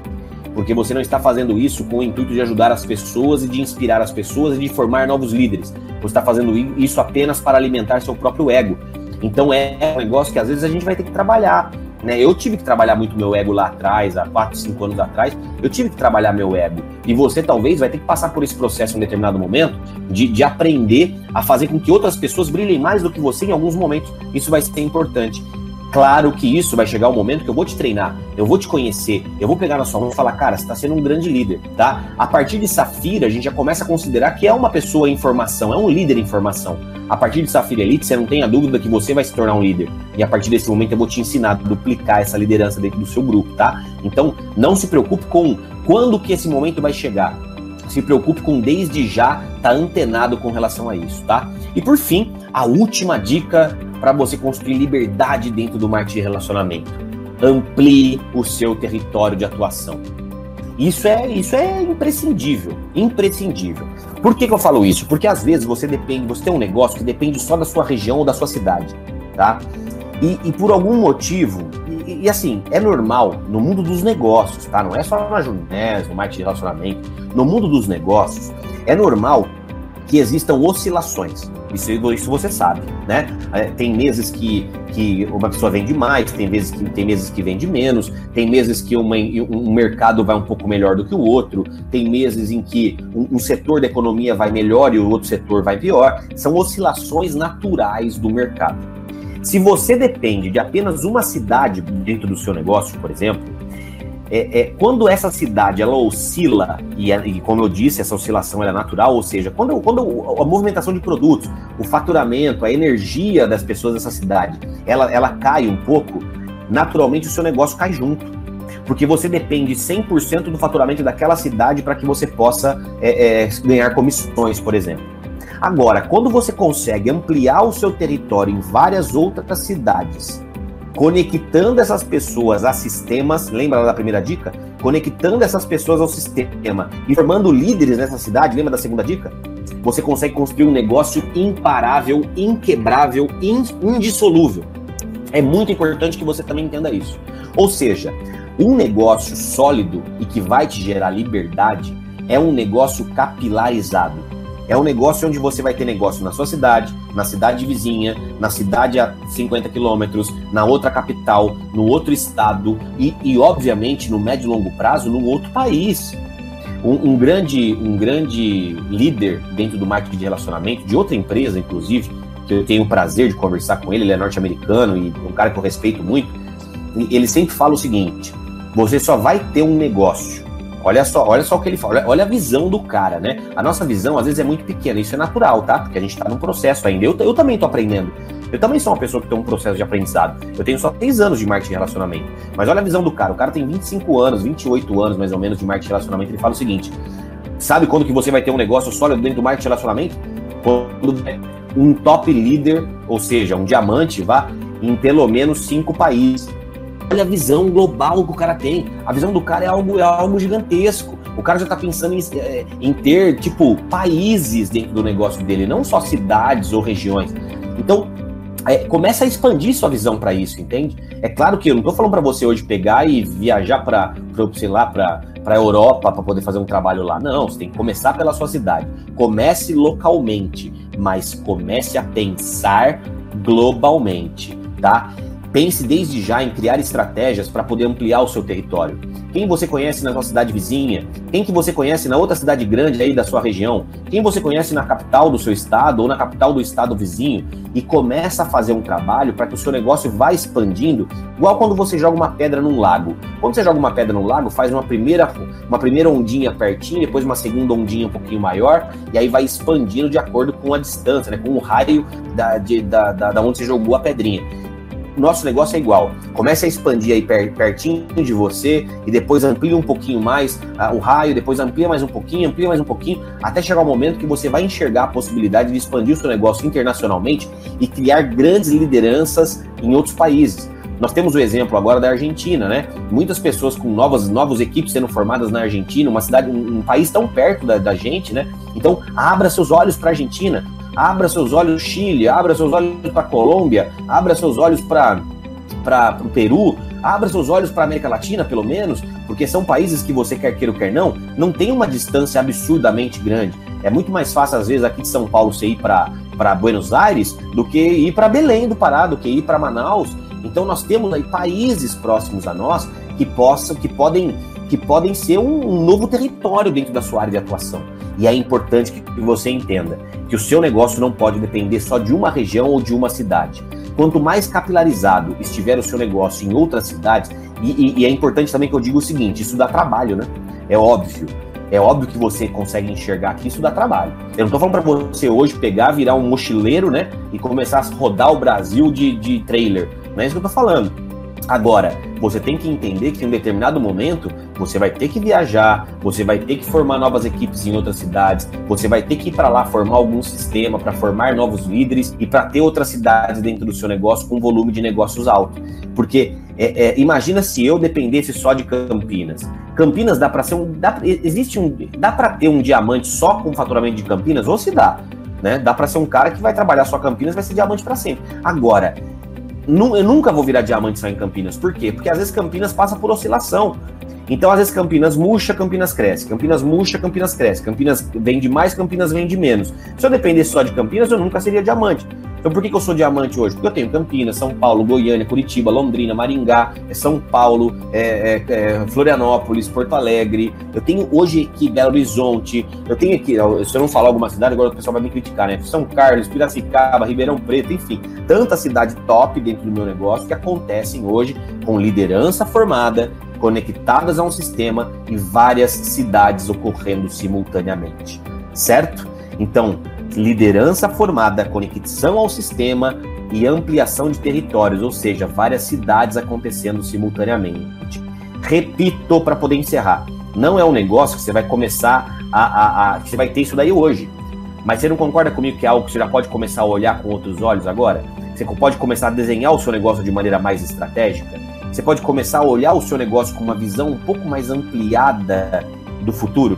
Porque você não está fazendo isso com o intuito de ajudar as pessoas e de inspirar as pessoas e de formar novos líderes. Você está fazendo isso apenas para alimentar seu próprio ego. Então é um negócio que às vezes a gente vai ter que trabalhar. Né? Eu tive que trabalhar muito meu ego lá atrás, há 4, 5 anos atrás, eu tive que trabalhar meu ego. E você talvez vai ter que passar por esse processo em um determinado momento de, de aprender a fazer com que outras pessoas brilhem mais do que você em alguns momentos. Isso vai ser importante. Claro que isso vai chegar o um momento que eu vou te treinar, eu vou te conhecer, eu vou pegar na sua mão e falar, cara, você está sendo um grande líder, tá? A partir de Safira, a gente já começa a considerar que é uma pessoa em formação, é um líder em formação. A partir de Safira Elite, você não tem a dúvida que você vai se tornar um líder. E a partir desse momento eu vou te ensinar a duplicar essa liderança dentro do seu grupo, tá? Então, não se preocupe com quando que esse momento vai chegar. Se preocupe com desde já estar tá antenado com relação a isso, tá? E por fim, a última dica para você construir liberdade dentro do marketing de relacionamento. Amplie o seu território de atuação. Isso é, isso é imprescindível, imprescindível. Por que, que eu falo isso? Porque às vezes você depende, você tem um negócio que depende só da sua região ou da sua cidade, tá? E, e por algum motivo, e, assim, é normal no mundo dos negócios, tá? Não é só na Junés, no marketing de relacionamento. No mundo dos negócios, é normal que existam oscilações. Isso, isso você sabe, né? É, tem meses que, que uma pessoa vende mais, tem, vezes que, tem meses que vende menos, tem meses que uma, um mercado vai um pouco melhor do que o outro, tem meses em que um, um setor da economia vai melhor e o outro setor vai pior. São oscilações naturais do mercado. Se você depende de apenas uma cidade dentro do seu negócio, por exemplo, é, é, quando essa cidade ela oscila, e, é, e, como eu disse, essa oscilação é natural, ou seja, quando, quando a movimentação de produtos, o faturamento, a energia das pessoas dessa cidade, ela, ela cai um pouco, naturalmente o seu negócio cai junto. Porque você depende 100% do faturamento daquela cidade para que você possa é, é, ganhar comissões, por exemplo. Agora, quando você consegue ampliar o seu território em várias outras cidades, conectando essas pessoas a sistemas, lembra da primeira dica? Conectando essas pessoas ao sistema e formando líderes nessa cidade, lembra da segunda dica? Você consegue construir um negócio imparável, inquebrável, indissolúvel. É muito importante que você também entenda isso. Ou seja, um negócio sólido e que vai te gerar liberdade é um negócio capilarizado. É um negócio onde você vai ter negócio na sua cidade, na cidade vizinha, na cidade a 50 quilômetros, na outra capital, no outro estado e, e, obviamente, no médio e longo prazo, no outro país. Um, um, grande, um grande líder dentro do marketing de relacionamento, de outra empresa, inclusive, que eu tenho o prazer de conversar com ele, ele é norte-americano e um cara que eu respeito muito, ele sempre fala o seguinte: você só vai ter um negócio Olha só, olha só o que ele fala, olha, a visão do cara, né? A nossa visão às vezes é muito pequena, isso é natural, tá? Porque a gente tá num processo ainda. Eu, eu também tô aprendendo. Eu também sou uma pessoa que tem um processo de aprendizado. Eu tenho só 3 anos de marketing e relacionamento. Mas olha a visão do cara. O cara tem 25 anos, 28 anos mais ou menos de marketing e relacionamento. Ele fala o seguinte: sabe quando que você vai ter um negócio sólido dentro do marketing e relacionamento? Quando um top leader, ou seja, um diamante, vá em pelo menos cinco países. Olha a visão global que o cara tem. A visão do cara é algo, é algo gigantesco. O cara já está pensando em, é, em, ter, tipo, países dentro do negócio dele, não só cidades ou regiões. Então, é, começa a expandir sua visão para isso, entende? É claro que eu não estou falando para você hoje pegar e viajar para, sei lá, para para Europa para poder fazer um trabalho lá. Não, você tem que começar pela sua cidade. Comece localmente, mas comece a pensar globalmente, tá? Pense desde já em criar estratégias para poder ampliar o seu território. Quem você conhece na sua cidade vizinha? Quem que você conhece na outra cidade grande aí da sua região? Quem você conhece na capital do seu estado ou na capital do estado vizinho? E começa a fazer um trabalho para que o seu negócio vá expandindo, igual quando você joga uma pedra num lago. Quando você joga uma pedra num lago, faz uma primeira, uma primeira ondinha pertinho, depois uma segunda ondinha um pouquinho maior, e aí vai expandindo de acordo com a distância, né, com o raio da, de, da, da, da onde você jogou a pedrinha nosso negócio é igual. Comece a expandir aí pertinho de você e depois amplia um pouquinho mais uh, o raio, depois amplia mais um pouquinho, amplia mais um pouquinho, até chegar o momento que você vai enxergar a possibilidade de expandir o seu negócio internacionalmente e criar grandes lideranças em outros países. Nós temos o exemplo agora da Argentina, né? Muitas pessoas com novas, novas equipes sendo formadas na Argentina, uma cidade, um, um país tão perto da, da gente, né? Então, abra seus olhos para a Argentina, abra seus olhos Chile, abra seus olhos para Colômbia, abra seus olhos para o Peru, abra seus olhos para a América Latina, pelo menos, porque são países que você quer queira ou quer não, não tem uma distância absurdamente grande. É muito mais fácil, às vezes, aqui de São Paulo você ir para Buenos Aires do que ir para Belém do Pará, do que ir para Manaus. Então nós temos aí países próximos a nós que possam, que podem, que podem ser um, um novo território dentro da sua área de atuação. E é importante que você entenda que o seu negócio não pode depender só de uma região ou de uma cidade. Quanto mais capilarizado estiver o seu negócio em outras cidades, e, e, e é importante também que eu diga o seguinte: isso dá trabalho, né? É óbvio. É óbvio que você consegue enxergar que isso dá trabalho. Eu não estou falando para você hoje pegar, virar um mochileiro, né? E começar a rodar o Brasil de, de trailer. Não é isso que eu estou falando Agora, você tem que entender que em um determinado momento você vai ter que viajar, você vai ter que formar novas equipes em outras cidades, você vai ter que ir para lá formar algum sistema para formar novos líderes e para ter outras cidades dentro do seu negócio com volume de negócios alto. Porque é, é, imagina se eu dependesse só de Campinas. Campinas dá para ser um, dá, existe um, dá para ter um diamante só com faturamento de Campinas ou se dá, né? Dá para ser um cara que vai trabalhar só Campinas, vai ser diamante para sempre. Agora eu nunca vou virar diamante só em Campinas. Por quê? Porque às vezes Campinas passa por oscilação. Então, às vezes, Campinas murcha, Campinas cresce. Campinas murcha, Campinas cresce. Campinas vende mais, Campinas vende menos. Se eu dependesse só de Campinas, eu nunca seria diamante. Então por que, que eu sou diamante hoje? Porque eu tenho Campinas, São Paulo, Goiânia, Curitiba, Londrina, Maringá, é São Paulo, é, é, é, Florianópolis, Porto Alegre. Eu tenho hoje aqui Belo Horizonte. Eu tenho aqui, se eu não falar alguma cidade, agora o pessoal vai me criticar, né? São Carlos, Piracicaba, Ribeirão Preto, enfim. Tanta cidade top dentro do meu negócio que acontecem hoje com liderança formada, conectadas a um sistema e várias cidades ocorrendo simultaneamente. Certo? Então, liderança formada, conexão ao sistema e ampliação de territórios, ou seja, várias cidades acontecendo simultaneamente. Repito para poder encerrar: não é um negócio que você vai começar a, a, a, Você vai ter isso daí hoje. Mas você não concorda comigo que é algo que você já pode começar a olhar com outros olhos agora? Você pode começar a desenhar o seu negócio de maneira mais estratégica? Você pode começar a olhar o seu negócio com uma visão um pouco mais ampliada do futuro?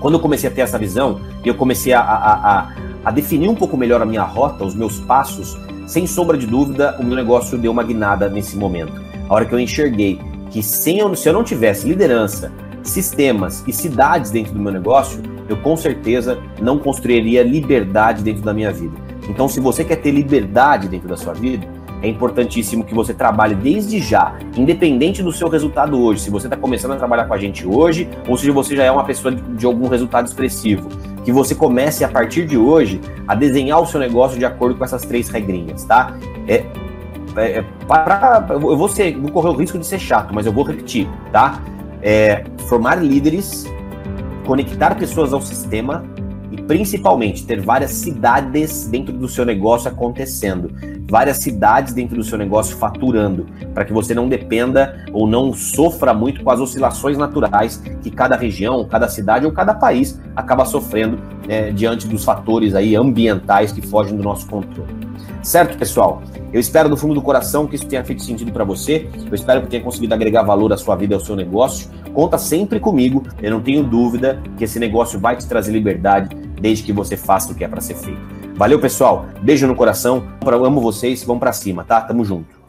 Quando eu comecei a ter essa visão eu comecei a, a, a, a definir um pouco melhor a minha rota, os meus passos, sem sombra de dúvida, o meu negócio deu uma guinada nesse momento. A hora que eu enxerguei que sem eu, se eu não tivesse liderança, sistemas e cidades dentro do meu negócio, eu com certeza não construiria liberdade dentro da minha vida. Então, se você quer ter liberdade dentro da sua vida, é importantíssimo que você trabalhe desde já, independente do seu resultado hoje. Se você está começando a trabalhar com a gente hoje, ou se você já é uma pessoa de, de algum resultado expressivo, que você comece a partir de hoje a desenhar o seu negócio de acordo com essas três regrinhas, tá? É, é, é pra, eu vou, ser, vou correr o risco de ser chato, mas eu vou repetir, tá? É, formar líderes, conectar pessoas ao sistema e principalmente ter várias cidades dentro do seu negócio acontecendo. várias cidades dentro do seu negócio faturando, para que você não dependa ou não sofra muito com as oscilações naturais que cada região, cada cidade ou cada país acaba sofrendo é, diante dos fatores aí ambientais que fogem do nosso controle. Certo, pessoal? Eu espero do fundo do coração que isso tenha feito sentido para você. Eu espero que tenha conseguido agregar valor à sua vida e ao seu negócio. Conta sempre comigo. Eu não tenho dúvida que esse negócio vai te trazer liberdade desde que você faça o que é para ser feito. Valeu, pessoal. Beijo no coração. Amo vocês. Vamos para cima, tá? Tamo junto.